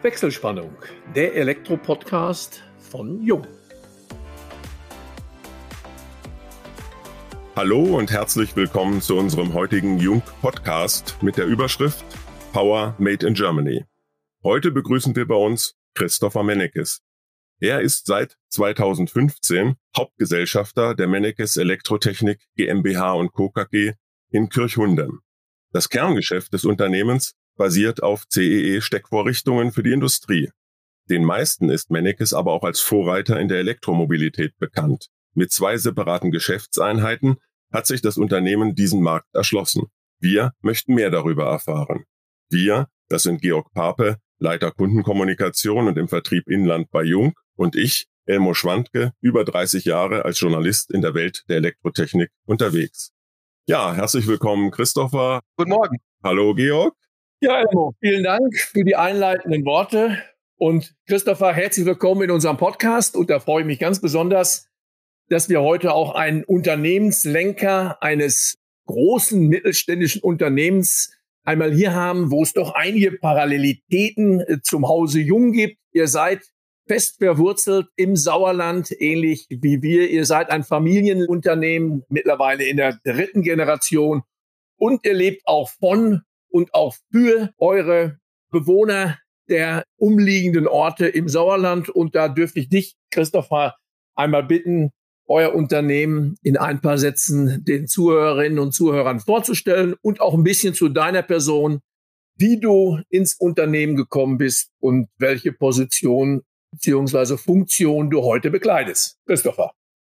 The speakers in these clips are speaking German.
Wechselspannung, der Elektro-Podcast von Jung. Hallo und herzlich willkommen zu unserem heutigen Jung-Podcast mit der Überschrift Power Made in Germany. Heute begrüßen wir bei uns Christopher Mennekes. Er ist seit 2015 Hauptgesellschafter der Mennekes Elektrotechnik GmbH und Co. KG in Kirchhundem. Das Kerngeschäft des Unternehmens basiert auf CEE-Steckvorrichtungen für die Industrie. Den meisten ist Mennekes aber auch als Vorreiter in der Elektromobilität bekannt. Mit zwei separaten Geschäftseinheiten hat sich das Unternehmen diesen Markt erschlossen. Wir möchten mehr darüber erfahren. Wir, das sind Georg Pape, Leiter Kundenkommunikation und im Vertrieb Inland bei Jung und ich, Elmo Schwandke, über 30 Jahre als Journalist in der Welt der Elektrotechnik unterwegs. Ja, herzlich willkommen, Christopher. Guten Morgen. Hallo, Georg. Ja, Elmo, vielen Dank für die einleitenden Worte. Und Christopher, herzlich willkommen in unserem Podcast. Und da freue ich mich ganz besonders, dass wir heute auch einen Unternehmenslenker eines großen mittelständischen Unternehmens einmal hier haben, wo es doch einige Parallelitäten äh, zum Hause Jung gibt. Ihr seid fest verwurzelt im Sauerland, ähnlich wie wir. Ihr seid ein Familienunternehmen, mittlerweile in der dritten Generation. Und ihr lebt auch von und auch für eure Bewohner der umliegenden Orte im Sauerland. Und da dürfte ich dich, Christopher, einmal bitten, euer Unternehmen in ein paar Sätzen den Zuhörerinnen und Zuhörern vorzustellen und auch ein bisschen zu deiner Person, wie du ins Unternehmen gekommen bist und welche Position beziehungsweise Funktion du heute bekleidest. Christopher.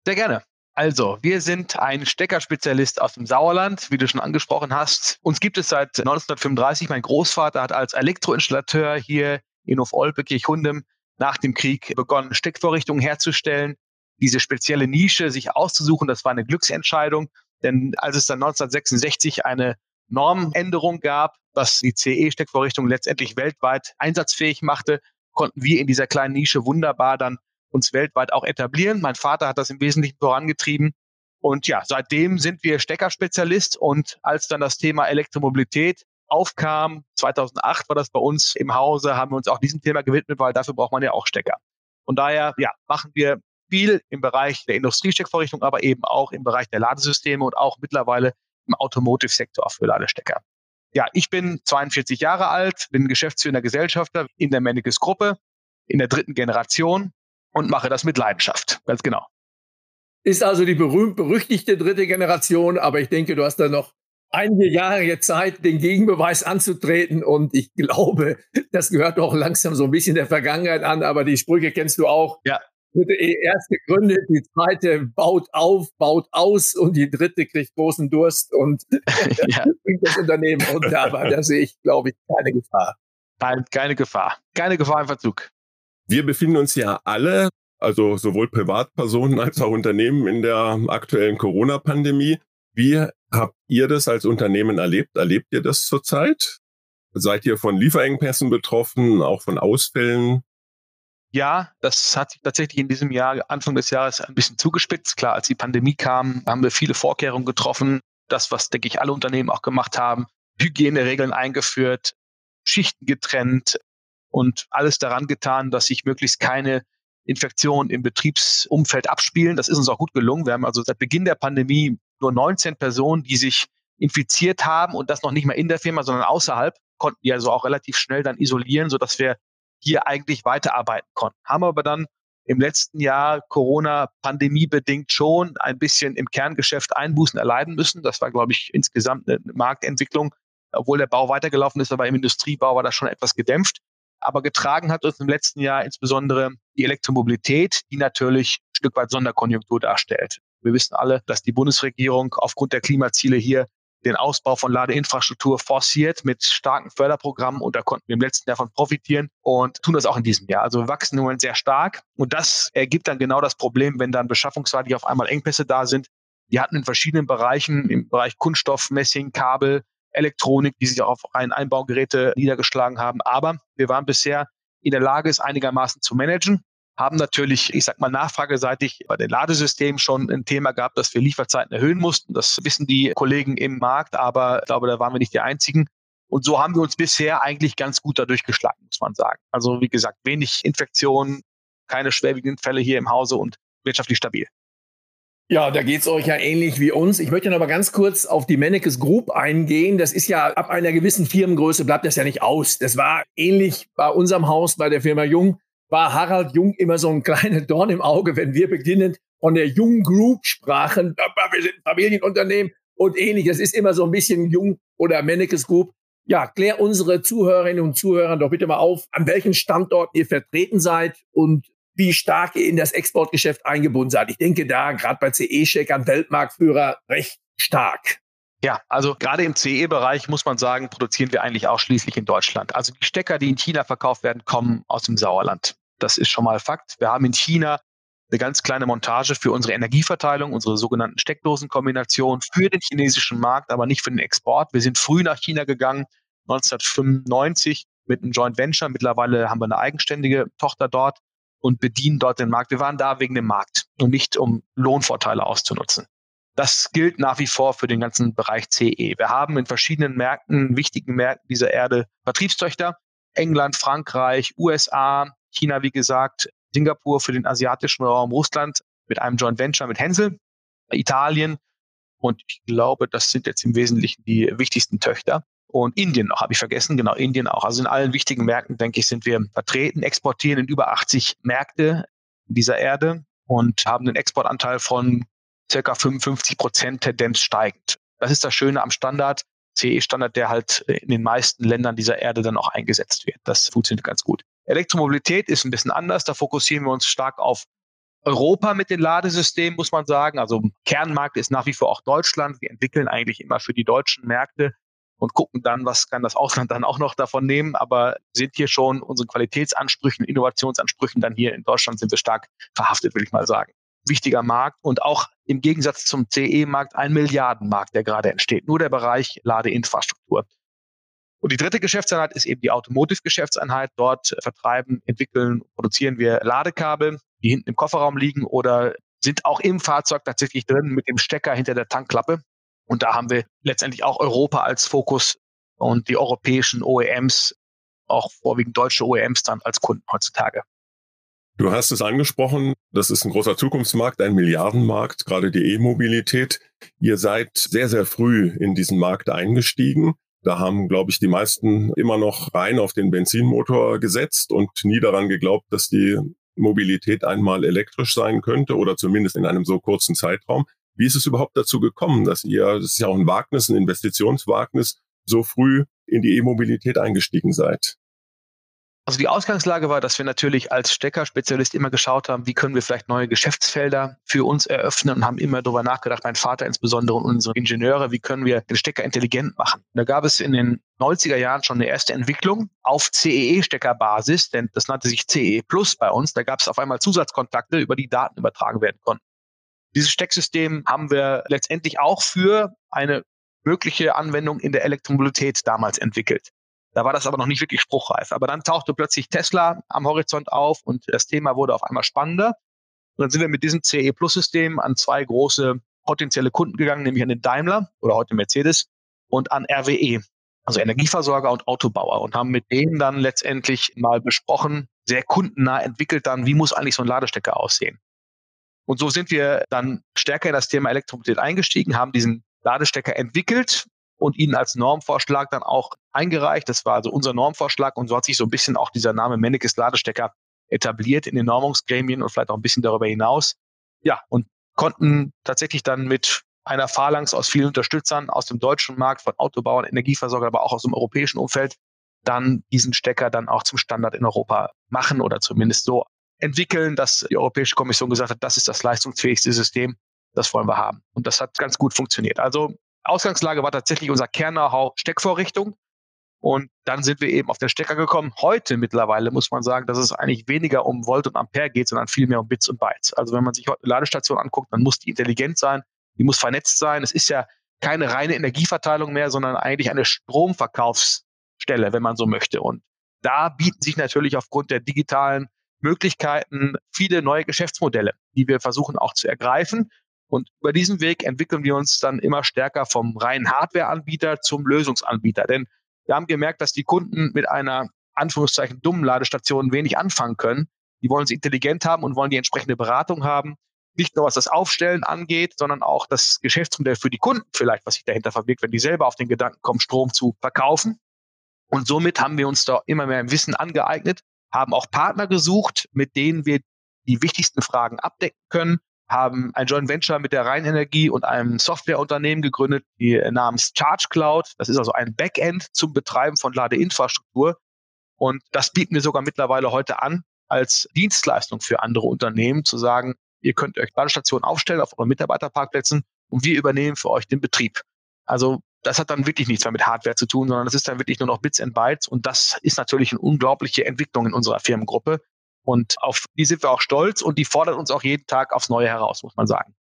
Sehr gerne. Also, wir sind ein Steckerspezialist aus dem Sauerland, wie du schon angesprochen hast. Uns gibt es seit 1935. Mein Großvater hat als Elektroinstallateur hier in Hof-Olpe-Kirchhundem nach dem Krieg begonnen, Steckvorrichtungen herzustellen. Diese spezielle Nische sich auszusuchen, das war eine Glücksentscheidung. Denn als es dann 1966 eine Normänderung gab, was die CE-Steckvorrichtung letztendlich weltweit einsatzfähig machte, konnten wir in dieser kleinen Nische wunderbar dann uns weltweit auch etablieren. Mein Vater hat das im Wesentlichen vorangetrieben. Und ja, seitdem sind wir Steckerspezialist. Und als dann das Thema Elektromobilität aufkam, 2008 war das bei uns im Hause, haben wir uns auch diesem Thema gewidmet, weil dafür braucht man ja auch Stecker. Von daher, ja, machen wir viel im Bereich der Industriesteckvorrichtung, aber eben auch im Bereich der Ladesysteme und auch mittlerweile im Automotive-Sektor für Ladestecker. Ja, ich bin 42 Jahre alt, bin geschäftsführender Gesellschafter in der Mennekes Gruppe in der dritten Generation und mache das mit Leidenschaft. Ganz genau. Ist also die berühmt-berüchtigte dritte Generation, aber ich denke, du hast da noch einige Jahre Zeit, den Gegenbeweis anzutreten. Und ich glaube, das gehört doch langsam so ein bisschen der Vergangenheit an, aber die Sprüche kennst du auch. Ja. Die erste gründet, die zweite baut auf, baut aus und die dritte kriegt großen Durst und ja. bringt das Unternehmen unter. Aber da sehe ich, glaube ich, keine Gefahr. Keine Gefahr. Keine Gefahr im Verzug. Wir befinden uns ja alle, also sowohl Privatpersonen als auch Unternehmen in der aktuellen Corona-Pandemie. Wie habt ihr das als Unternehmen erlebt? Erlebt ihr das zurzeit? Seid ihr von Lieferengpässen betroffen, auch von Ausfällen? Ja, das hat sich tatsächlich in diesem Jahr, Anfang des Jahres, ein bisschen zugespitzt. Klar, als die Pandemie kam, haben wir viele Vorkehrungen getroffen. Das, was, denke ich, alle Unternehmen auch gemacht haben. Hygieneregeln eingeführt, Schichten getrennt, und alles daran getan, dass sich möglichst keine Infektionen im Betriebsumfeld abspielen. Das ist uns auch gut gelungen. Wir haben also seit Beginn der Pandemie nur 19 Personen, die sich infiziert haben und das noch nicht mal in der Firma, sondern außerhalb, konnten die also auch relativ schnell dann isolieren, sodass wir hier eigentlich weiterarbeiten konnten. Haben aber dann im letzten Jahr Corona-Pandemie bedingt schon ein bisschen im Kerngeschäft Einbußen erleiden müssen. Das war, glaube ich, insgesamt eine Marktentwicklung. Obwohl der Bau weitergelaufen ist, aber im Industriebau war das schon etwas gedämpft. Aber getragen hat uns im letzten Jahr insbesondere die Elektromobilität, die natürlich ein Stück weit Sonderkonjunktur darstellt. Wir wissen alle, dass die Bundesregierung aufgrund der Klimaziele hier den Ausbau von Ladeinfrastruktur forciert mit starken Förderprogrammen und da konnten wir im letzten Jahr von profitieren und tun das auch in diesem Jahr. Also wir wachsen im Moment sehr stark und das ergibt dann genau das Problem, wenn dann beschaffungsseitig auf einmal Engpässe da sind. Wir hatten in verschiedenen Bereichen, im Bereich Kunststoff, Messing, Kabel, Elektronik, die sich auf rein Einbaugeräte niedergeschlagen haben. Aber wir waren bisher in der Lage, es einigermaßen zu managen haben natürlich, ich sag mal, nachfrageseitig bei den Ladesystemen schon ein Thema gehabt, dass wir Lieferzeiten erhöhen mussten. Das wissen die Kollegen im Markt, aber ich glaube, da waren wir nicht die einzigen. Und so haben wir uns bisher eigentlich ganz gut dadurch geschlagen, muss man sagen. Also wie gesagt, wenig Infektionen, keine schwerwiegenden Fälle hier im Hause und wirtschaftlich stabil. Ja, da geht's euch ja ähnlich wie uns. Ich möchte noch mal ganz kurz auf die Mennekes Group eingehen. Das ist ja ab einer gewissen Firmengröße bleibt das ja nicht aus. Das war ähnlich bei unserem Haus, bei der Firma Jung, war Harald Jung immer so ein kleiner Dorn im Auge, wenn wir beginnend von der Jung Group sprachen. Wir sind Familienunternehmen und ähnlich. Das ist immer so ein bisschen Jung oder Mennekes Group. Ja, klär unsere Zuhörerinnen und Zuhörer doch bitte mal auf, an welchen Standorten ihr vertreten seid und wie stark ihr in das Exportgeschäft eingebunden seid. Ich denke da gerade bei CE-Checkern Weltmarktführer recht stark. Ja, also gerade im CE-Bereich muss man sagen, produzieren wir eigentlich ausschließlich in Deutschland. Also die Stecker, die in China verkauft werden, kommen aus dem Sauerland. Das ist schon mal Fakt. Wir haben in China eine ganz kleine Montage für unsere Energieverteilung, unsere sogenannten Steckdosenkombination für den chinesischen Markt, aber nicht für den Export. Wir sind früh nach China gegangen, 1995 mit einem Joint Venture. Mittlerweile haben wir eine eigenständige Tochter dort und bedienen dort den Markt. Wir waren da wegen dem Markt und nicht um Lohnvorteile auszunutzen. Das gilt nach wie vor für den ganzen Bereich CE. Wir haben in verschiedenen Märkten, wichtigen Märkten dieser Erde Vertriebstöchter. England, Frankreich, USA, China, wie gesagt, Singapur für den asiatischen Raum, Russland mit einem Joint Venture mit Hensel, Italien und ich glaube, das sind jetzt im Wesentlichen die wichtigsten Töchter. Und Indien noch, habe ich vergessen, genau, Indien auch. Also in allen wichtigen Märkten, denke ich, sind wir vertreten, exportieren in über 80 Märkte dieser Erde und haben einen Exportanteil von circa 55 Prozent Tendenz steigend. Das ist das Schöne am Standard, CE-Standard, der halt in den meisten Ländern dieser Erde dann auch eingesetzt wird. Das funktioniert ganz gut. Elektromobilität ist ein bisschen anders. Da fokussieren wir uns stark auf Europa mit den Ladesystemen, muss man sagen. Also Kernmarkt ist nach wie vor auch Deutschland. Wir entwickeln eigentlich immer für die deutschen Märkte und gucken dann, was kann das Ausland dann auch noch davon nehmen. Aber sind hier schon unsere Qualitätsansprüchen, Innovationsansprüchen dann hier in Deutschland sind wir stark verhaftet, will ich mal sagen. Wichtiger Markt und auch im Gegensatz zum CE-Markt ein Milliardenmarkt, der gerade entsteht. Nur der Bereich Ladeinfrastruktur. Und die dritte Geschäftseinheit ist eben die Automotive-Geschäftseinheit. Dort vertreiben, entwickeln, produzieren wir Ladekabel, die hinten im Kofferraum liegen oder sind auch im Fahrzeug tatsächlich drin mit dem Stecker hinter der Tankklappe. Und da haben wir letztendlich auch Europa als Fokus und die europäischen OEMs, auch vorwiegend deutsche OEMs dann als Kunden heutzutage. Du hast es angesprochen, das ist ein großer Zukunftsmarkt, ein Milliardenmarkt, gerade die E-Mobilität. Ihr seid sehr, sehr früh in diesen Markt eingestiegen. Da haben, glaube ich, die meisten immer noch rein auf den Benzinmotor gesetzt und nie daran geglaubt, dass die Mobilität einmal elektrisch sein könnte oder zumindest in einem so kurzen Zeitraum. Wie ist es überhaupt dazu gekommen, dass ihr, das ist ja auch ein Wagnis, ein Investitionswagnis, so früh in die E-Mobilität eingestiegen seid? Also die Ausgangslage war, dass wir natürlich als Steckerspezialist immer geschaut haben, wie können wir vielleicht neue Geschäftsfelder für uns eröffnen und haben immer darüber nachgedacht, mein Vater insbesondere und unsere Ingenieure, wie können wir den Stecker intelligent machen. Da gab es in den 90er Jahren schon eine erste Entwicklung auf CEE-Steckerbasis, denn das nannte sich CE Plus bei uns. Da gab es auf einmal Zusatzkontakte, über die Daten übertragen werden konnten. Dieses Stecksystem haben wir letztendlich auch für eine mögliche Anwendung in der Elektromobilität damals entwickelt. Da war das aber noch nicht wirklich spruchreif. Aber dann tauchte plötzlich Tesla am Horizont auf und das Thema wurde auf einmal spannender. Und dann sind wir mit diesem CE Plus System an zwei große potenzielle Kunden gegangen, nämlich an den Daimler oder heute Mercedes und an RWE, also Energieversorger und Autobauer und haben mit denen dann letztendlich mal besprochen, sehr kundennah entwickelt dann, wie muss eigentlich so ein Ladestecker aussehen. Und so sind wir dann stärker in das Thema Elektromobilität eingestiegen, haben diesen Ladestecker entwickelt und ihn als Normvorschlag dann auch eingereicht. Das war also unser Normvorschlag und so hat sich so ein bisschen auch dieser Name Mennekes Ladestecker etabliert in den Normungsgremien und vielleicht auch ein bisschen darüber hinaus. Ja, und konnten tatsächlich dann mit einer Phalanx aus vielen Unterstützern aus dem deutschen Markt, von Autobauern, Energieversorgern, aber auch aus dem europäischen Umfeld, dann diesen Stecker dann auch zum Standard in Europa machen oder zumindest so entwickeln, dass die Europäische Kommission gesagt hat, das ist das leistungsfähigste System, das wollen wir haben. Und das hat ganz gut funktioniert. Also Ausgangslage war tatsächlich unser Kern-Know-how Steckvorrichtung. Und dann sind wir eben auf den Stecker gekommen. Heute mittlerweile muss man sagen, dass es eigentlich weniger um Volt und Ampere geht, sondern viel mehr um Bits und Bytes. Also wenn man sich heute eine Ladestation anguckt, dann muss die intelligent sein, die muss vernetzt sein. Es ist ja keine reine Energieverteilung mehr, sondern eigentlich eine Stromverkaufsstelle, wenn man so möchte. Und da bieten sich natürlich aufgrund der digitalen Möglichkeiten, viele neue Geschäftsmodelle, die wir versuchen auch zu ergreifen. Und über diesen Weg entwickeln wir uns dann immer stärker vom reinen Hardware-Anbieter zum Lösungsanbieter. Denn Wir haben gemerkt, dass die Kunden mit einer Anführungszeichen dummen Ladestation wenig anfangen können. Die wollen sie intelligent haben und wollen die entsprechende Beratung haben. Nicht nur was das Aufstellen angeht, sondern auch das Geschäftsmodell für die Kunden vielleicht, was sich dahinter verbirgt, wenn die selber auf den Gedanken kommen, Strom zu verkaufen. Und somit haben wir uns da immer mehr im Wissen angeeignet, haben auch Partner gesucht, mit denen wir die wichtigsten Fragen abdecken können, haben ein Joint Venture mit der Rheinenergie und einem Softwareunternehmen gegründet, die namens Charge Cloud. Das ist also ein Backend zum Betreiben von Ladeinfrastruktur. Und das bieten wir sogar mittlerweile heute an als Dienstleistung für andere Unternehmen, zu sagen, ihr könnt euch Ladestationen aufstellen auf euren Mitarbeiterparkplätzen und wir übernehmen für euch den Betrieb. Also das hat dann wirklich nichts mehr mit Hardware zu tun, sondern das ist dann wirklich nur noch Bits and Bytes und das ist natürlich eine unglaubliche Entwicklung in unserer Firmengruppe und auf die sind wir auch stolz und die fordert uns auch jeden Tag aufs Neue heraus, muss man sagen.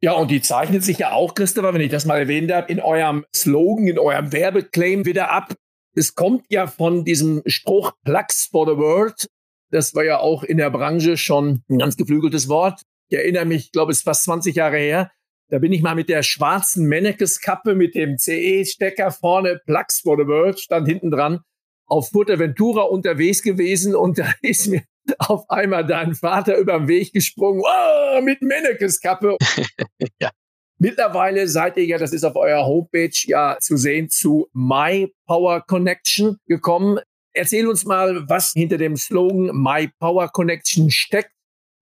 Ja, und die zeichnet sich ja auch, Christopher, wenn ich das mal erwähnt habe, in eurem Slogan, in eurem Werbeclaim wieder ab. Es kommt ja von diesem Spruch Plugs for the World. Das war ja auch in der Branche schon ein ganz geflügeltes Wort. Ich erinnere mich, ich glaube, es ist fast 20 Jahre her. Da bin ich mal mit der schwarzen Mennekes-Kappe mit dem CE-Stecker vorne, Plugs for the World, stand hinten dran, auf Fuerteventura unterwegs gewesen und da ist mir auf einmal dein Vater über den Weg gesprungen, oh, mit Mennekes-Kappe. ja. Mittlerweile seid ihr ja, das ist auf eurer Homepage ja zu sehen, zu My Power Connection gekommen. Erzähl uns mal, was hinter dem Slogan My Power Connection steckt.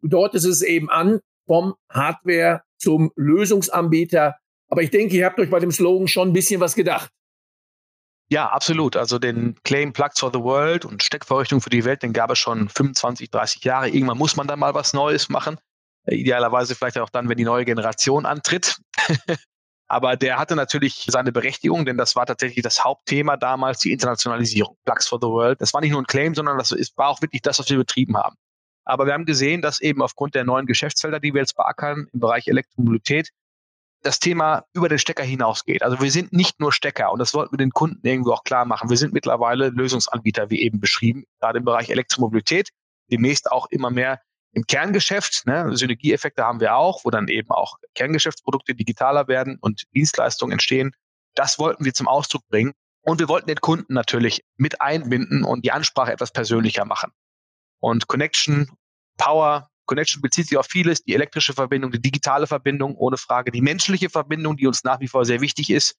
Dort ist es eben an, vom Hardware zum Lösungsanbieter. Aber ich denke, ihr habt euch bei dem Slogan schon ein bisschen was gedacht. Ja, absolut. Also den Claim Plugs for the World und Steckvorrichtung für die Welt, den gab es schon 25, 30 Jahre. Irgendwann muss man da mal was Neues machen. Äh, idealerweise vielleicht auch dann, wenn die neue Generation antritt. Aber der hatte natürlich seine Berechtigung, denn das war tatsächlich das Hauptthema damals, die Internationalisierung. Plugs for the World. Das war nicht nur ein Claim, sondern das war auch wirklich das, was wir betrieben haben. Aber wir haben gesehen, dass eben aufgrund der neuen Geschäftsfelder, die wir jetzt beackern, im Bereich Elektromobilität, das Thema über den Stecker hinausgeht. Also wir sind nicht nur Stecker und das wollten wir den Kunden irgendwo auch klar machen. Wir sind mittlerweile Lösungsanbieter, wie eben beschrieben, gerade im Bereich Elektromobilität, demnächst auch immer mehr im Kerngeschäft. Ne? Synergieeffekte haben wir auch, wo dann eben auch Kerngeschäftsprodukte digitaler werden und Dienstleistungen entstehen. Das wollten wir zum Ausdruck bringen. Und wir wollten den Kunden natürlich mit einbinden und die Ansprache etwas persönlicher machen. Und Connection, Power, Connection bezieht sich auf vieles, die elektrische Verbindung, die digitale Verbindung, ohne Frage, die menschliche Verbindung, die uns nach wie vor sehr wichtig ist.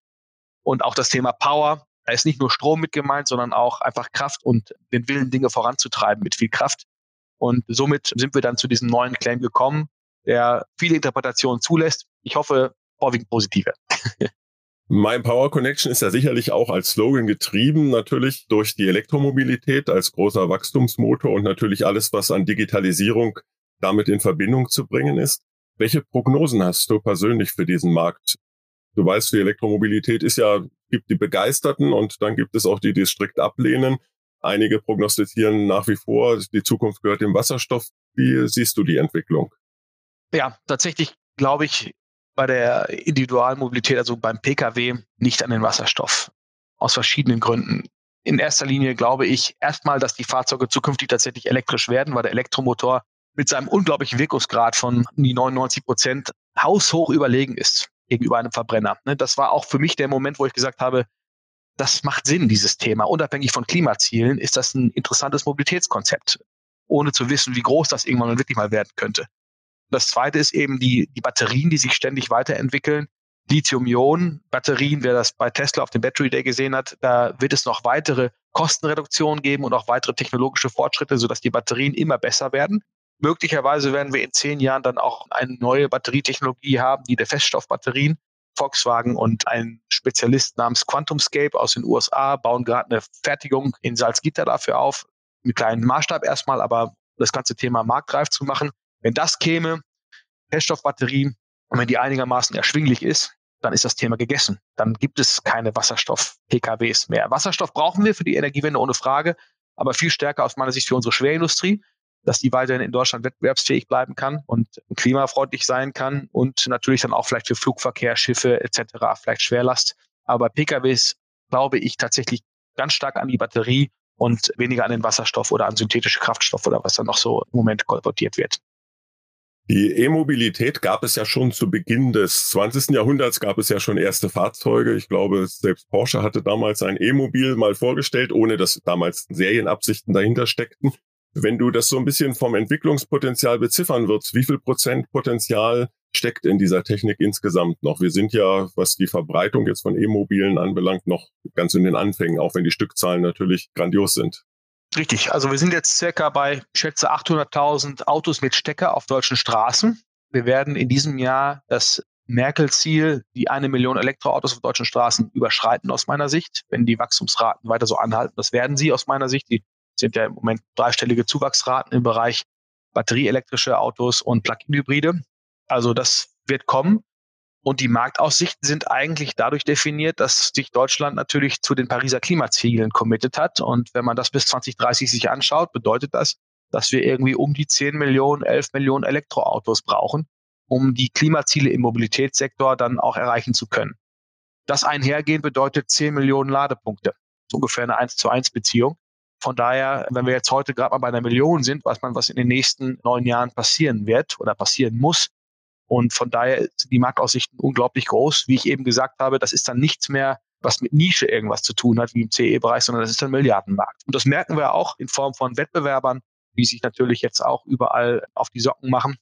Und auch das Thema Power. Da ist nicht nur Strom mit gemeint, sondern auch einfach Kraft und den Willen, Dinge voranzutreiben mit viel Kraft. Und somit sind wir dann zu diesem neuen Claim gekommen, der viele Interpretationen zulässt. Ich hoffe, vorwiegend positive. My Power Connection ist ja sicherlich auch als Slogan getrieben, natürlich durch die Elektromobilität als großer Wachstumsmotor und natürlich alles, was an Digitalisierung damit in Verbindung zu bringen ist. Welche Prognosen hast du persönlich für diesen Markt? Du weißt, die Elektromobilität ist ja, gibt die Begeisterten und dann gibt es auch die, die es strikt ablehnen. Einige prognostizieren nach wie vor, die Zukunft gehört dem Wasserstoff. Wie siehst du die Entwicklung? Ja, tatsächlich glaube ich bei der Individualmobilität, also beim Pkw, nicht an den Wasserstoff. Aus verschiedenen Gründen. In erster Linie glaube ich erstmal, dass die Fahrzeuge zukünftig tatsächlich elektrisch werden, weil der Elektromotor mit seinem unglaublichen Wirkungsgrad von die 99 Prozent haushoch überlegen ist gegenüber einem Verbrenner. Ne, das war auch für mich der Moment, wo ich gesagt habe, das macht Sinn, dieses Thema. Unabhängig von Klimazielen ist das ein interessantes Mobilitätskonzept, ohne zu wissen, wie groß das irgendwann wirklich mal werden könnte. Das zweite ist eben die, die Batterien, die sich ständig weiterentwickeln. Lithium-Ionen-Batterien, wer das bei Tesla auf dem Battery Day gesehen hat, da wird es noch weitere Kostenreduktionen geben und auch weitere technologische Fortschritte, sodass die Batterien immer besser werden. Möglicherweise werden wir in zehn Jahren dann auch eine neue Batterietechnologie haben, die der Feststoffbatterien. Volkswagen und ein Spezialist namens QuantumScape aus den USA bauen gerade eine Fertigung in Salzgitter dafür auf, mit kleinen Maßstab erstmal, aber das ganze Thema marktreif zu machen. Wenn das käme, Feststoffbatterie, und wenn die einigermaßen erschwinglich ist, dann ist das Thema gegessen. Dann gibt es keine Wasserstoff-PKWs mehr. Wasserstoff brauchen wir für die Energiewende ohne Frage, aber viel stärker aus meiner Sicht für unsere Schwerindustrie dass die weiterhin in Deutschland wettbewerbsfähig bleiben kann und klimafreundlich sein kann und natürlich dann auch vielleicht für Flugverkehr, Schiffe etc., vielleicht Schwerlast. Aber PKWs glaube ich tatsächlich ganz stark an die Batterie und weniger an den Wasserstoff oder an synthetische Kraftstoff oder was dann noch so im Moment kolportiert wird. Die E-Mobilität gab es ja schon zu Beginn des 20. Jahrhunderts, gab es ja schon erste Fahrzeuge. Ich glaube, selbst Porsche hatte damals ein E-Mobil mal vorgestellt, ohne dass damals Serienabsichten dahinter steckten. Wenn du das so ein bisschen vom Entwicklungspotenzial beziffern würdest, wie viel Prozent Potenzial steckt in dieser Technik insgesamt noch? Wir sind ja, was die Verbreitung jetzt von E-Mobilen anbelangt, noch ganz in den Anfängen, auch wenn die Stückzahlen natürlich grandios sind. Richtig, also wir sind jetzt circa bei, ich schätze, 800.000 Autos mit Stecker auf deutschen Straßen. Wir werden in diesem Jahr das Merkel-Ziel, die eine Million Elektroautos auf deutschen Straßen überschreiten aus meiner Sicht, wenn die Wachstumsraten weiter so anhalten. Das werden sie aus meiner Sicht. Die sind ja im Moment dreistellige Zuwachsraten im Bereich batterieelektrische Autos und Plug-in-Hybride. Also das wird kommen. Und die Marktaussichten sind eigentlich dadurch definiert, dass sich Deutschland natürlich zu den Pariser Klimazielen committed hat. Und wenn man das bis 2030 sich anschaut, bedeutet das, dass wir irgendwie um die 10 Millionen, 11 Millionen Elektroautos brauchen, um die Klimaziele im Mobilitätssektor dann auch erreichen zu können. Das einhergehen bedeutet 10 Millionen Ladepunkte. ungefähr eine 1 zu 1 Beziehung. Von daher, wenn wir jetzt heute gerade mal bei einer Million sind, weiß man, was in den nächsten neun Jahren passieren wird oder passieren muss, und von daher sind die Marktaussichten unglaublich groß. Wie ich eben gesagt habe, das ist dann nichts mehr, was mit Nische irgendwas zu tun hat, wie im CE-Bereich, sondern das ist ein Milliardenmarkt. Und das merken wir auch in Form von Wettbewerbern, die sich natürlich jetzt auch überall auf die Socken machen.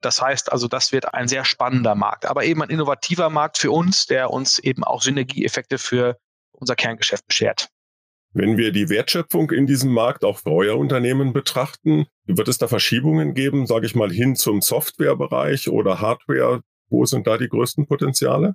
Das heißt also, das wird ein sehr spannender Markt, aber eben ein innovativer Markt für uns, der uns eben auch Synergieeffekte für unser Kerngeschäft beschert. Wenn wir die Wertschöpfung in diesem Markt auch für euer Unternehmen betrachten, wird es da Verschiebungen geben, sage ich mal, hin zum Softwarebereich oder Hardware? Wo sind da die größten Potenziale?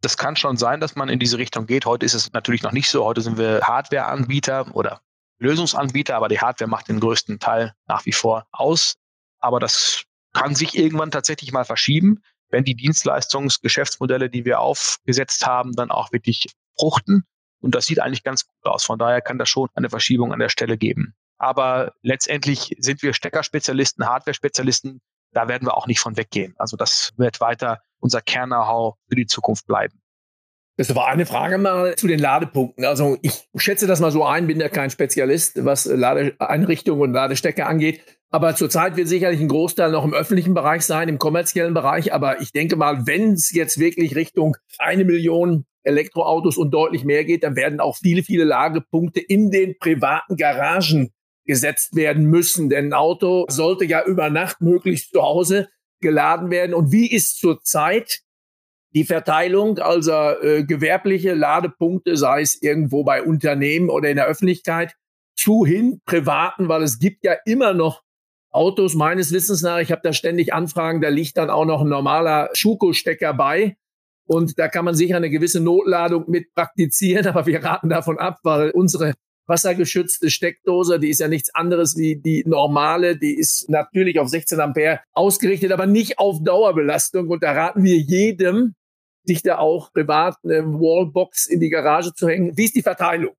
Das kann schon sein, dass man in diese Richtung geht. Heute ist es natürlich noch nicht so. Heute sind wir Hardwareanbieter oder Lösungsanbieter, aber die Hardware macht den größten Teil nach wie vor aus. Aber das kann sich irgendwann tatsächlich mal verschieben, wenn die Dienstleistungsgeschäftsmodelle, die wir aufgesetzt haben, dann auch wirklich fruchten. Und das sieht eigentlich ganz gut aus. Von daher kann das schon eine Verschiebung an der Stelle geben. Aber letztendlich sind wir Steckerspezialisten, Hardware-Spezialisten. Da werden wir auch nicht von weggehen. Also das wird weiter unser Kern-Know-how für die Zukunft bleiben. Das war eine Frage mal zu den Ladepunkten. Also ich schätze das mal so ein, bin ja kein Spezialist, was Ladeeinrichtungen und Ladestecker angeht. Aber zurzeit wird sicherlich ein Großteil noch im öffentlichen Bereich sein, im kommerziellen Bereich. Aber ich denke mal, wenn es jetzt wirklich Richtung eine Million Elektroautos und deutlich mehr geht, dann werden auch viele, viele Ladepunkte in den privaten Garagen gesetzt werden müssen. Denn ein Auto sollte ja über Nacht möglichst zu Hause geladen werden. Und wie ist zurzeit die Verteilung, also äh, gewerbliche Ladepunkte, sei es irgendwo bei Unternehmen oder in der Öffentlichkeit, zu hin privaten, weil es gibt ja immer noch Autos meines Wissens nach, ich habe da ständig Anfragen, da liegt dann auch noch ein normaler Schuko-Stecker bei. Und da kann man sicher eine gewisse Notladung mit praktizieren, aber wir raten davon ab, weil unsere wassergeschützte Steckdose, die ist ja nichts anderes wie die normale, die ist natürlich auf 16 Ampere ausgerichtet, aber nicht auf Dauerbelastung. Und da raten wir jedem, sich da auch privat eine Wallbox in die Garage zu hängen. Wie ist die Verteilung?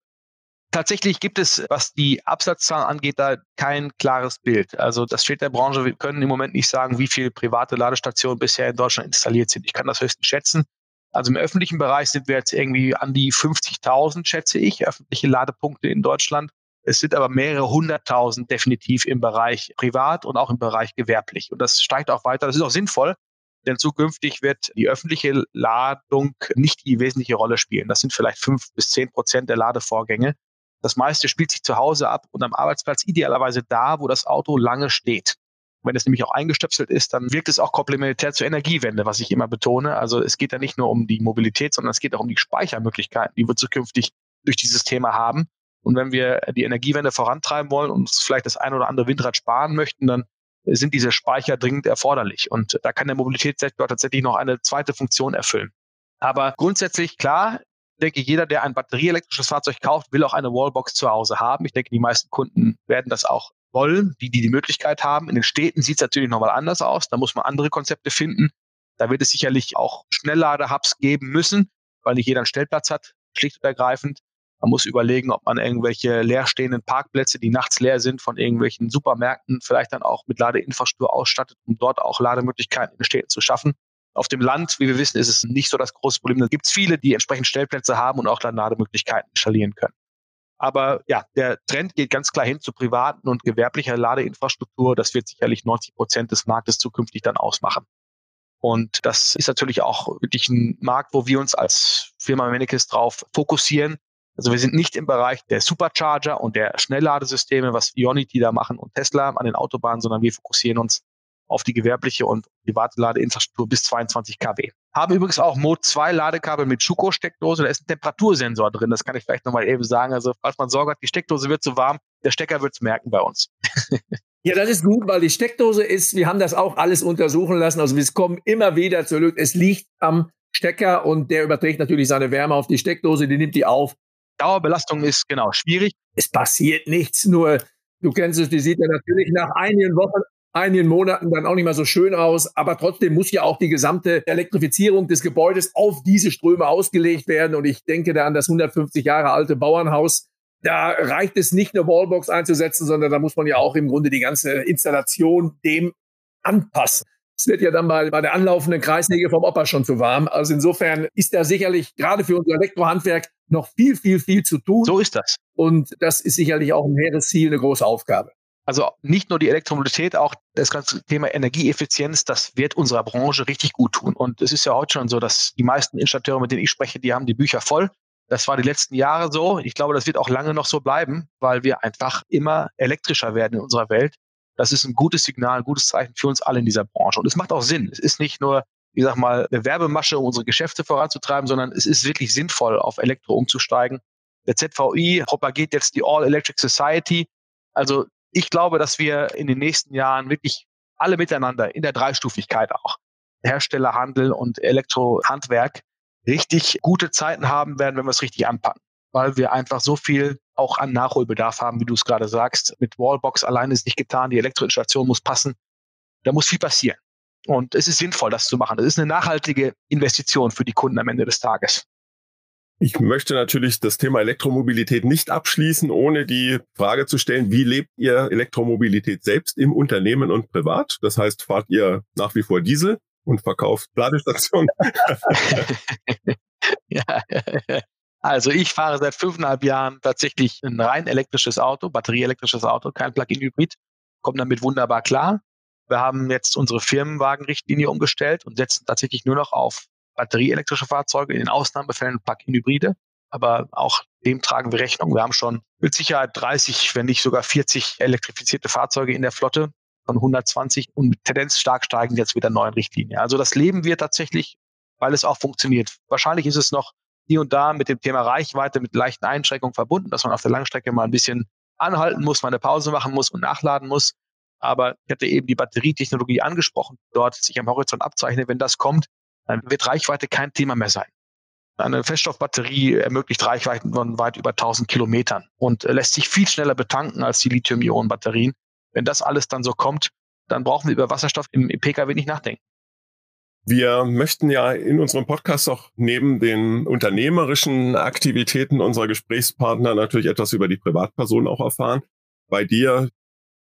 Tatsächlich gibt es, was die Absatzzahlen angeht, da kein klares Bild. Also das steht der Branche. Wir können im Moment nicht sagen, wie viele private Ladestationen bisher in Deutschland installiert sind. Ich kann das höchstens schätzen. Also im öffentlichen Bereich sind wir jetzt irgendwie an die 50.000, schätze ich, öffentliche Ladepunkte in Deutschland. Es sind aber mehrere hunderttausend definitiv im Bereich privat und auch im Bereich gewerblich. Und das steigt auch weiter. Das ist auch sinnvoll, denn zukünftig wird die öffentliche Ladung nicht die wesentliche Rolle spielen. Das sind vielleicht fünf bis zehn Prozent der Ladevorgänge. Das meiste spielt sich zu Hause ab und am Arbeitsplatz idealerweise da, wo das Auto lange steht. Wenn es nämlich auch eingestöpselt ist, dann wirkt es auch komplementär zur Energiewende, was ich immer betone. Also es geht ja nicht nur um die Mobilität, sondern es geht auch um die Speichermöglichkeiten, die wir zukünftig durch dieses Thema haben. Und wenn wir die Energiewende vorantreiben wollen und uns vielleicht das ein oder andere Windrad sparen möchten, dann sind diese Speicher dringend erforderlich. Und da kann der Mobilitätssektor tatsächlich noch eine zweite Funktion erfüllen. Aber grundsätzlich klar, denke, jeder, der ein batterieelektrisches Fahrzeug kauft, will auch eine Wallbox zu Hause haben. Ich denke, die meisten Kunden werden das auch wollen, die, die die Möglichkeit haben. In den Städten sieht es natürlich nochmal anders aus. Da muss man andere Konzepte finden. Da wird es sicherlich auch Schnelllade-Hubs geben müssen, weil nicht jeder einen Stellplatz hat, schlicht und ergreifend. Man muss überlegen, ob man irgendwelche leerstehenden Parkplätze, die nachts leer sind, von irgendwelchen Supermärkten vielleicht dann auch mit Ladeinfrastruktur ausstattet, um dort auch Lademöglichkeiten in den Städten zu schaffen. Auf dem Land, wie wir wissen, ist es nicht so das große Problem. Da gibt es viele, die entsprechend Stellplätze haben und auch dann Lademöglichkeiten installieren können. Aber ja, der Trend geht ganz klar hin zu privaten und gewerblicher Ladeinfrastruktur. Das wird sicherlich 90 Prozent des Marktes zukünftig dann ausmachen. Und das ist natürlich auch wirklich ein Markt, wo wir uns als Firma Mennekes drauf fokussieren. Also wir sind nicht im Bereich der Supercharger und der Schnellladesysteme, was Ionity da machen und Tesla an den Autobahnen, sondern wir fokussieren uns auf die gewerbliche und private Ladeinfrastruktur bis 22 kW. Haben übrigens auch Mode 2 Ladekabel mit Schuko-Steckdose. Da ist ein Temperatursensor drin. Das kann ich vielleicht nochmal eben sagen. Also, falls man Sorge hat, die Steckdose wird zu warm, der Stecker wird es merken bei uns. Ja, das ist gut, weil die Steckdose ist, wir haben das auch alles untersuchen lassen. Also wir kommen immer wieder zurück. Es liegt am Stecker und der überträgt natürlich seine Wärme auf die Steckdose, die nimmt die auf. Dauerbelastung ist genau schwierig. Es passiert nichts, nur du kennst es, die sieht ja natürlich nach einigen Wochen einigen Monaten dann auch nicht mehr so schön aus. Aber trotzdem muss ja auch die gesamte Elektrifizierung des Gebäudes auf diese Ströme ausgelegt werden. Und ich denke da an das 150 Jahre alte Bauernhaus. Da reicht es nicht, eine Wallbox einzusetzen, sondern da muss man ja auch im Grunde die ganze Installation dem anpassen. Es wird ja dann mal bei der anlaufenden Kreissäge vom Opa schon zu warm. Also insofern ist da sicherlich gerade für unser Elektrohandwerk noch viel, viel, viel zu tun. So ist das. Und das ist sicherlich auch ein hehres Ziel, eine große Aufgabe. Also nicht nur die Elektromobilität, auch das ganze Thema Energieeffizienz, das wird unserer Branche richtig gut tun. Und es ist ja heute schon so, dass die meisten Installateure, mit denen ich spreche, die haben die Bücher voll. Das war die letzten Jahre so. Ich glaube, das wird auch lange noch so bleiben, weil wir einfach immer elektrischer werden in unserer Welt. Das ist ein gutes Signal, ein gutes Zeichen für uns alle in dieser Branche. Und es macht auch Sinn. Es ist nicht nur, wie sag mal, eine Werbemasche, um unsere Geschäfte voranzutreiben, sondern es ist wirklich sinnvoll, auf Elektro umzusteigen. Der ZVI propagiert jetzt die All Electric Society. Also ich glaube, dass wir in den nächsten Jahren wirklich alle miteinander in der Dreistufigkeit auch, Herstellerhandel und Elektrohandwerk, richtig gute Zeiten haben werden, wenn wir es richtig anpacken. Weil wir einfach so viel auch an Nachholbedarf haben, wie du es gerade sagst. Mit Wallbox allein ist nicht getan, die Elektroinstallation muss passen. Da muss viel passieren. Und es ist sinnvoll, das zu machen. Es ist eine nachhaltige Investition für die Kunden am Ende des Tages. Ich möchte natürlich das Thema Elektromobilität nicht abschließen, ohne die Frage zu stellen, wie lebt ihr Elektromobilität selbst im Unternehmen und privat? Das heißt, fahrt ihr nach wie vor Diesel und verkauft Ladestationen? ja, also ich fahre seit fünfeinhalb Jahren tatsächlich ein rein elektrisches Auto, batterieelektrisches Auto, kein Plug-in-Hybrid, komme damit wunderbar klar. Wir haben jetzt unsere Firmenwagenrichtlinie umgestellt und setzen tatsächlich nur noch auf batterieelektrische Fahrzeuge, in den Ausnahmefällen Plug-in-Hybride. Aber auch dem tragen wir Rechnung. Wir haben schon mit Sicherheit 30, wenn nicht sogar 40 elektrifizierte Fahrzeuge in der Flotte von 120 und Tendenz stark steigend jetzt wieder neuen Richtlinien. Also das leben wir tatsächlich, weil es auch funktioniert. Wahrscheinlich ist es noch hier und da mit dem Thema Reichweite mit leichten Einschränkungen verbunden, dass man auf der Langstrecke mal ein bisschen anhalten muss, mal eine Pause machen muss und nachladen muss. Aber ich hatte eben die Batterietechnologie angesprochen, dort sich am Horizont abzeichnet. Wenn das kommt, dann wird Reichweite kein Thema mehr sein. Eine Feststoffbatterie ermöglicht Reichweiten von weit über 1000 Kilometern und lässt sich viel schneller betanken als die Lithium-Ionen-Batterien. Wenn das alles dann so kommt, dann brauchen wir über Wasserstoff im Pkw nicht nachdenken. Wir möchten ja in unserem Podcast auch neben den unternehmerischen Aktivitäten unserer Gesprächspartner natürlich etwas über die Privatperson auch erfahren. Bei dir,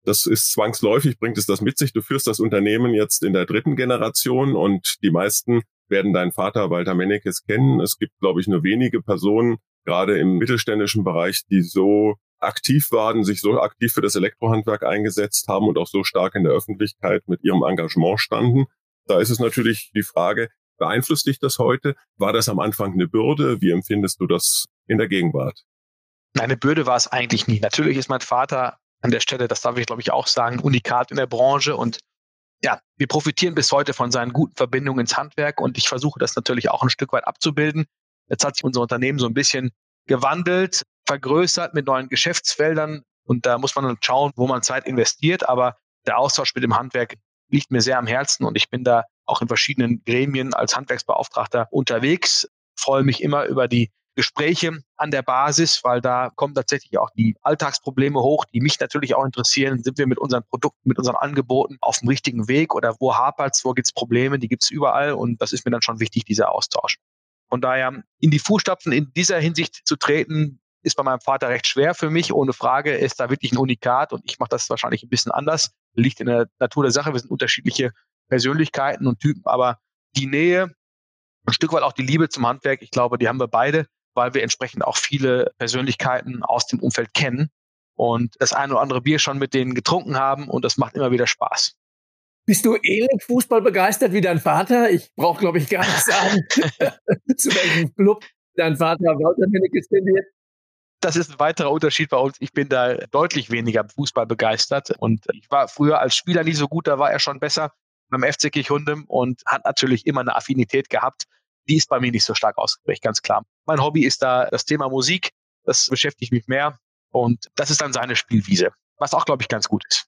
das ist zwangsläufig, bringt es das mit sich. Du führst das Unternehmen jetzt in der dritten Generation und die meisten werden deinen Vater Walter Mennekes kennen. Es gibt, glaube ich, nur wenige Personen, gerade im mittelständischen Bereich, die so aktiv waren, sich so aktiv für das Elektrohandwerk eingesetzt haben und auch so stark in der Öffentlichkeit mit ihrem Engagement standen. Da ist es natürlich die Frage, beeinflusst dich das heute? War das am Anfang eine Bürde? Wie empfindest du das in der Gegenwart? Eine Bürde war es eigentlich nie. Natürlich ist mein Vater an der Stelle, das darf ich glaube ich auch sagen, unikat in der Branche. Und ja, wir profitieren bis heute von seinen guten Verbindungen ins Handwerk. Und ich versuche das natürlich auch ein Stück weit abzubilden. Jetzt hat sich unser Unternehmen so ein bisschen gewandelt, vergrößert mit neuen Geschäftsfeldern. Und da muss man dann schauen, wo man Zeit investiert, aber der Austausch mit dem Handwerk liegt mir sehr am Herzen. Und ich bin da auch in verschiedenen Gremien als Handwerksbeauftragter unterwegs, freue mich immer über die Gespräche an der Basis, weil da kommen tatsächlich auch die Alltagsprobleme hoch, die mich natürlich auch interessieren. Sind wir mit unseren Produkten, mit unseren Angeboten auf dem richtigen Weg oder wo hapert es, wo gibt es Probleme? Die gibt es überall und das ist mir dann schon wichtig, dieser Austausch. Von daher in die Fußstapfen in dieser Hinsicht zu treten, ist bei meinem Vater recht schwer für mich. Ohne Frage ist da wirklich ein Unikat und ich mache das wahrscheinlich ein bisschen anders. Liegt in der Natur der Sache. Wir sind unterschiedliche Persönlichkeiten und Typen, aber die Nähe, ein Stück weit auch die Liebe zum Handwerk, ich glaube, die haben wir beide weil wir entsprechend auch viele Persönlichkeiten aus dem Umfeld kennen und das eine oder andere Bier schon mit denen getrunken haben und das macht immer wieder Spaß. Bist du ähnlich Fußball begeistert wie dein Vater? Ich brauche, glaube ich, gar nicht sagen, zu welchem Club dein Vater Walter tendiert. Das ist ein weiterer Unterschied bei uns. Ich bin da deutlich weniger Fußball begeistert und ich war früher als Spieler nicht so gut, da war er schon besser beim FC Kirchhundem und hat natürlich immer eine Affinität gehabt. Die ist bei mir nicht so stark ausgeprägt, ganz klar. Mein Hobby ist da das Thema Musik. Das beschäftigt mich mehr und das ist dann seine Spielwiese, was auch, glaube ich, ganz gut ist.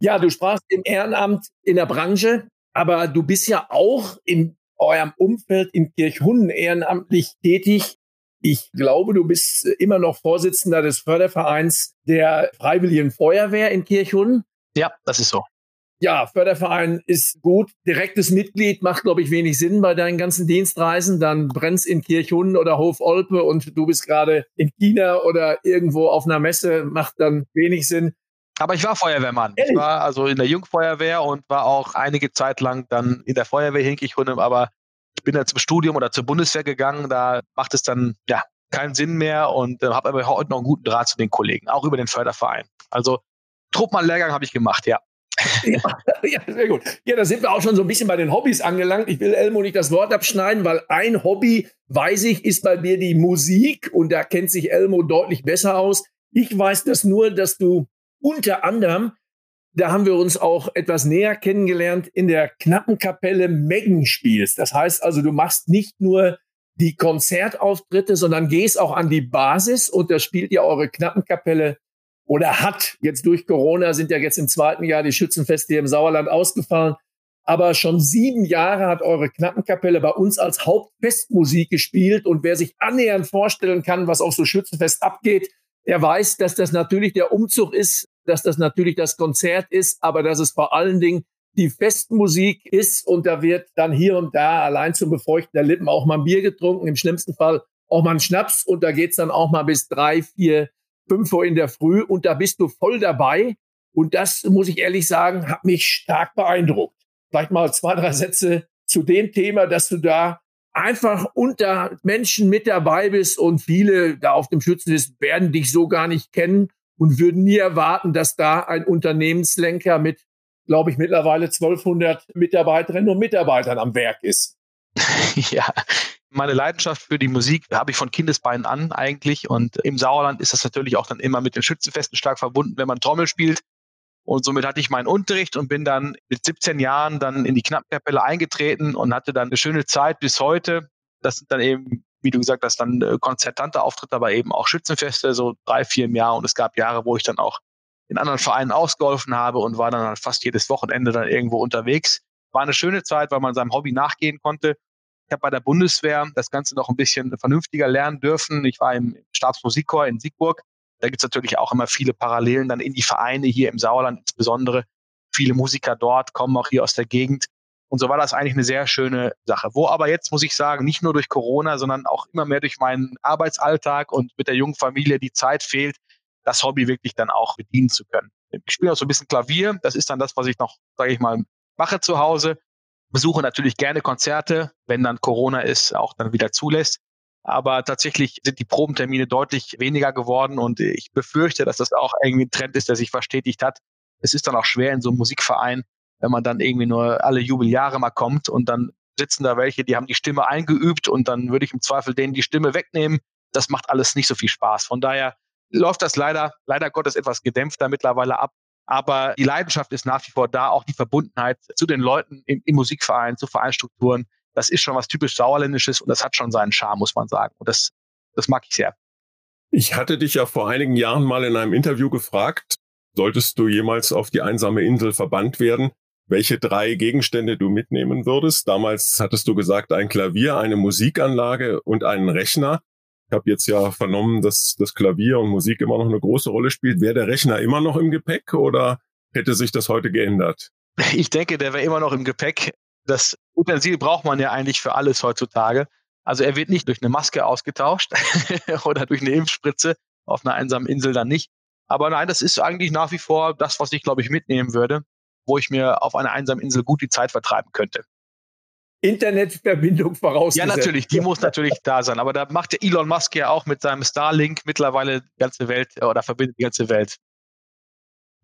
Ja, du sprachst im Ehrenamt in der Branche, aber du bist ja auch in eurem Umfeld in Kirchhunden ehrenamtlich tätig. Ich glaube, du bist immer noch Vorsitzender des Fördervereins der Freiwilligen Feuerwehr in Kirchhunden. Ja, das ist so. Ja, Förderverein ist gut. Direktes Mitglied macht, glaube ich, wenig Sinn bei deinen ganzen Dienstreisen. Dann brennst in Kirchhunden oder Hof Olpe und du bist gerade in China oder irgendwo auf einer Messe, macht dann wenig Sinn. Aber ich war Feuerwehrmann. Ehrlich? Ich war also in der Jungfeuerwehr und war auch einige Zeit lang dann in der Feuerwehr Hinkig-Hunde, aber ich bin dann zum Studium oder zur Bundeswehr gegangen, da macht es dann ja keinen Sinn mehr und äh, habe aber heute noch einen guten Draht zu den Kollegen, auch über den Förderverein. Also Truppmann-Lehrgang habe ich gemacht, ja. ja. Ja, sehr gut. Ja, da sind wir auch schon so ein bisschen bei den Hobbys angelangt. Ich will Elmo nicht das Wort abschneiden, weil ein Hobby, weiß ich, ist bei mir die Musik und da kennt sich Elmo deutlich besser aus. Ich weiß das nur, dass du unter anderem, da haben wir uns auch etwas näher kennengelernt, in der Knappenkapelle Meggen spielst. Das heißt also, du machst nicht nur die Konzertauftritte, sondern gehst auch an die Basis und da spielt ja eure Knappenkapelle oder hat jetzt durch Corona sind ja jetzt im zweiten Jahr die Schützenfeste hier im Sauerland ausgefallen. Aber schon sieben Jahre hat eure Knappenkapelle bei uns als Hauptfestmusik gespielt. Und wer sich annähernd vorstellen kann, was auf so Schützenfest abgeht, er weiß, dass das natürlich der Umzug ist, dass das natürlich das Konzert ist, aber dass es vor allen Dingen die Festmusik ist und da wird dann hier und da allein zum Befeuchten der Lippen auch mal ein Bier getrunken, im schlimmsten Fall auch mal ein Schnaps und da geht's dann auch mal bis drei, vier, fünf Uhr in der Früh und da bist du voll dabei und das, muss ich ehrlich sagen, hat mich stark beeindruckt. Vielleicht mal zwei, drei Sätze zu dem Thema, dass du da einfach unter Menschen mit dabei bist und viele da auf dem Schützenlist werden dich so gar nicht kennen und würden nie erwarten, dass da ein Unternehmenslenker mit, glaube ich, mittlerweile 1200 Mitarbeiterinnen und Mitarbeitern am Werk ist. ja, meine Leidenschaft für die Musik habe ich von Kindesbeinen an eigentlich und im Sauerland ist das natürlich auch dann immer mit den Schützenfesten stark verbunden, wenn man Trommel spielt. Und somit hatte ich meinen Unterricht und bin dann mit 17 Jahren dann in die Knappkapelle eingetreten und hatte dann eine schöne Zeit bis heute. Das sind dann eben, wie du gesagt hast, dann äh, konzertante Auftritte, aber eben auch Schützenfeste, so drei, vier im Jahr. Und es gab Jahre, wo ich dann auch in anderen Vereinen ausgeholfen habe und war dann fast jedes Wochenende dann irgendwo unterwegs. War eine schöne Zeit, weil man seinem Hobby nachgehen konnte. Ich habe bei der Bundeswehr das Ganze noch ein bisschen vernünftiger lernen dürfen. Ich war im Stabsmusikchor in Siegburg da gibt es natürlich auch immer viele Parallelen dann in die Vereine hier im Sauerland insbesondere. Viele Musiker dort kommen auch hier aus der Gegend. Und so war das eigentlich eine sehr schöne Sache. Wo aber jetzt, muss ich sagen, nicht nur durch Corona, sondern auch immer mehr durch meinen Arbeitsalltag und mit der jungen Familie die Zeit fehlt, das Hobby wirklich dann auch bedienen zu können. Ich spiele auch so ein bisschen Klavier. Das ist dann das, was ich noch, sage ich mal, mache zu Hause. Besuche natürlich gerne Konzerte, wenn dann Corona ist, auch dann wieder zulässt. Aber tatsächlich sind die Probentermine deutlich weniger geworden und ich befürchte, dass das auch irgendwie ein Trend ist, der sich verstetigt hat. Es ist dann auch schwer in so einem Musikverein, wenn man dann irgendwie nur alle Jubeljahre mal kommt und dann sitzen da welche, die haben die Stimme eingeübt und dann würde ich im Zweifel denen die Stimme wegnehmen. Das macht alles nicht so viel Spaß. Von daher läuft das leider, leider Gottes etwas gedämpfter mittlerweile ab. Aber die Leidenschaft ist nach wie vor da, auch die Verbundenheit zu den Leuten im, im Musikverein, zu Vereinsstrukturen das ist schon was typisch Sauerländisches und das hat schon seinen Charme, muss man sagen. Und das, das mag ich sehr. Ich hatte dich ja vor einigen Jahren mal in einem Interview gefragt, solltest du jemals auf die einsame Insel verbannt werden, welche drei Gegenstände du mitnehmen würdest. Damals hattest du gesagt, ein Klavier, eine Musikanlage und einen Rechner. Ich habe jetzt ja vernommen, dass das Klavier und Musik immer noch eine große Rolle spielt. Wäre der Rechner immer noch im Gepäck oder hätte sich das heute geändert? Ich denke, der wäre immer noch im Gepäck das Utensil braucht man ja eigentlich für alles heutzutage. Also er wird nicht durch eine Maske ausgetauscht oder durch eine Impfspritze auf einer einsamen Insel dann nicht. Aber nein, das ist eigentlich nach wie vor das, was ich, glaube ich, mitnehmen würde, wo ich mir auf einer einsamen Insel gut die Zeit vertreiben könnte. Internetverbindung vorausgesetzt. Ja, natürlich, die muss natürlich da sein. Aber da macht der Elon Musk ja auch mit seinem Starlink mittlerweile die ganze Welt oder verbindet die ganze Welt.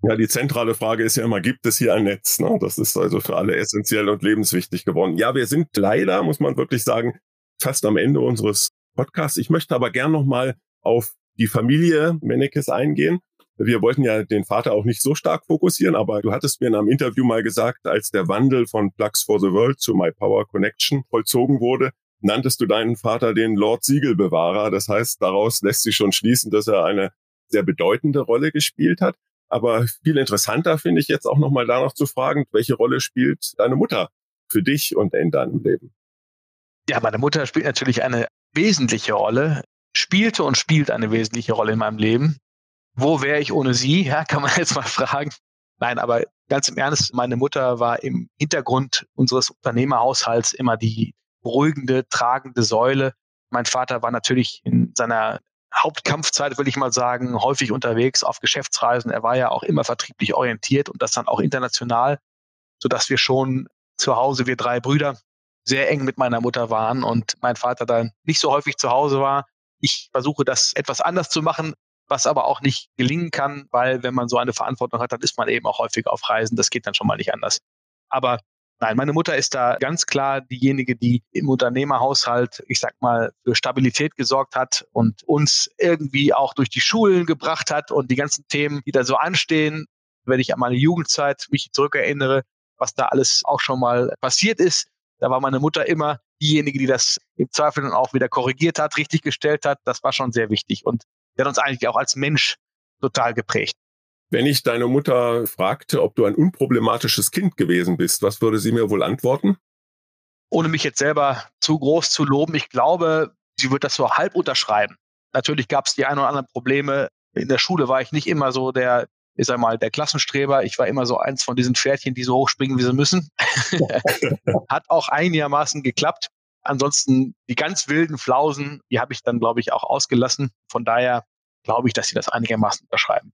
Ja, die zentrale Frage ist ja immer, gibt es hier ein Netz? Ne? Das ist also für alle essentiell und lebenswichtig geworden. Ja, wir sind leider, muss man wirklich sagen, fast am Ende unseres Podcasts. Ich möchte aber gern nochmal auf die Familie Mennekes eingehen. Wir wollten ja den Vater auch nicht so stark fokussieren, aber du hattest mir in einem Interview mal gesagt, als der Wandel von Plugs for the World zu My Power Connection vollzogen wurde, nanntest du deinen Vater den Lord Siegelbewahrer. Das heißt, daraus lässt sich schon schließen, dass er eine sehr bedeutende Rolle gespielt hat. Aber viel interessanter finde ich jetzt auch nochmal danach zu fragen, welche Rolle spielt deine Mutter für dich und in deinem Leben? Ja, meine Mutter spielt natürlich eine wesentliche Rolle, spielte und spielt eine wesentliche Rolle in meinem Leben. Wo wäre ich ohne sie? Ja, kann man jetzt mal fragen. Nein, aber ganz im Ernst, meine Mutter war im Hintergrund unseres Unternehmerhaushalts immer die beruhigende, tragende Säule. Mein Vater war natürlich in seiner Hauptkampfzeit, würde ich mal sagen, häufig unterwegs auf Geschäftsreisen. Er war ja auch immer vertrieblich orientiert und das dann auch international, so dass wir schon zu Hause, wir drei Brüder, sehr eng mit meiner Mutter waren und mein Vater dann nicht so häufig zu Hause war. Ich versuche das etwas anders zu machen, was aber auch nicht gelingen kann, weil wenn man so eine Verantwortung hat, dann ist man eben auch häufig auf Reisen. Das geht dann schon mal nicht anders. Aber Nein, meine Mutter ist da ganz klar diejenige, die im Unternehmerhaushalt, ich sag mal, für Stabilität gesorgt hat und uns irgendwie auch durch die Schulen gebracht hat und die ganzen Themen, die da so anstehen, wenn ich an meine Jugendzeit mich zurückerinnere, was da alles auch schon mal passiert ist, da war meine Mutter immer diejenige, die das im Zweifel dann auch wieder korrigiert hat, richtig gestellt hat. Das war schon sehr wichtig und der hat uns eigentlich auch als Mensch total geprägt. Wenn ich deine Mutter fragte, ob du ein unproblematisches Kind gewesen bist, was würde sie mir wohl antworten? Ohne mich jetzt selber zu groß zu loben, ich glaube, sie wird das so halb unterschreiben. Natürlich gab es die ein oder anderen Probleme. In der Schule war ich nicht immer so der, ich sag mal, der Klassenstreber. Ich war immer so eins von diesen Pferdchen, die so hochspringen, wie sie müssen. Hat auch einigermaßen geklappt. Ansonsten die ganz wilden Flausen, die habe ich dann, glaube ich, auch ausgelassen. Von daher glaube ich, dass sie das einigermaßen unterschreiben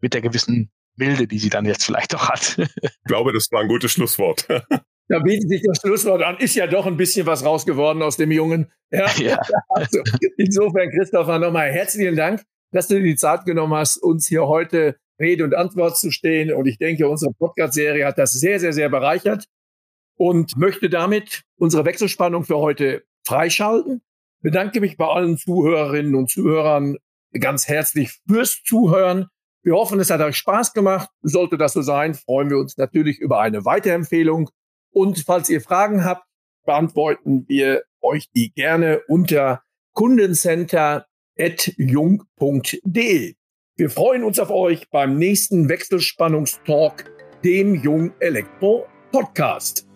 mit der gewissen Milde, die sie dann jetzt vielleicht auch hat. ich glaube, das war ein gutes Schlusswort. Da bietet sich das Schlusswort an. Ist ja doch ein bisschen was raus geworden aus dem Jungen. Ja. ja. Also, insofern, Christopher, nochmal herzlichen Dank, dass du dir die Zeit genommen hast, uns hier heute Rede und Antwort zu stehen. Und ich denke, unsere Podcast-Serie hat das sehr, sehr, sehr bereichert und möchte damit unsere Wechselspannung für heute freischalten. Bedanke mich bei allen Zuhörerinnen und Zuhörern ganz herzlich fürs Zuhören. Wir hoffen, es hat euch Spaß gemacht. Sollte das so sein, freuen wir uns natürlich über eine Weiterempfehlung. Und falls ihr Fragen habt, beantworten wir euch die gerne unter kundencenter.jung.de. Wir freuen uns auf euch beim nächsten Wechselspannungstalk, dem Jung Elektro Podcast.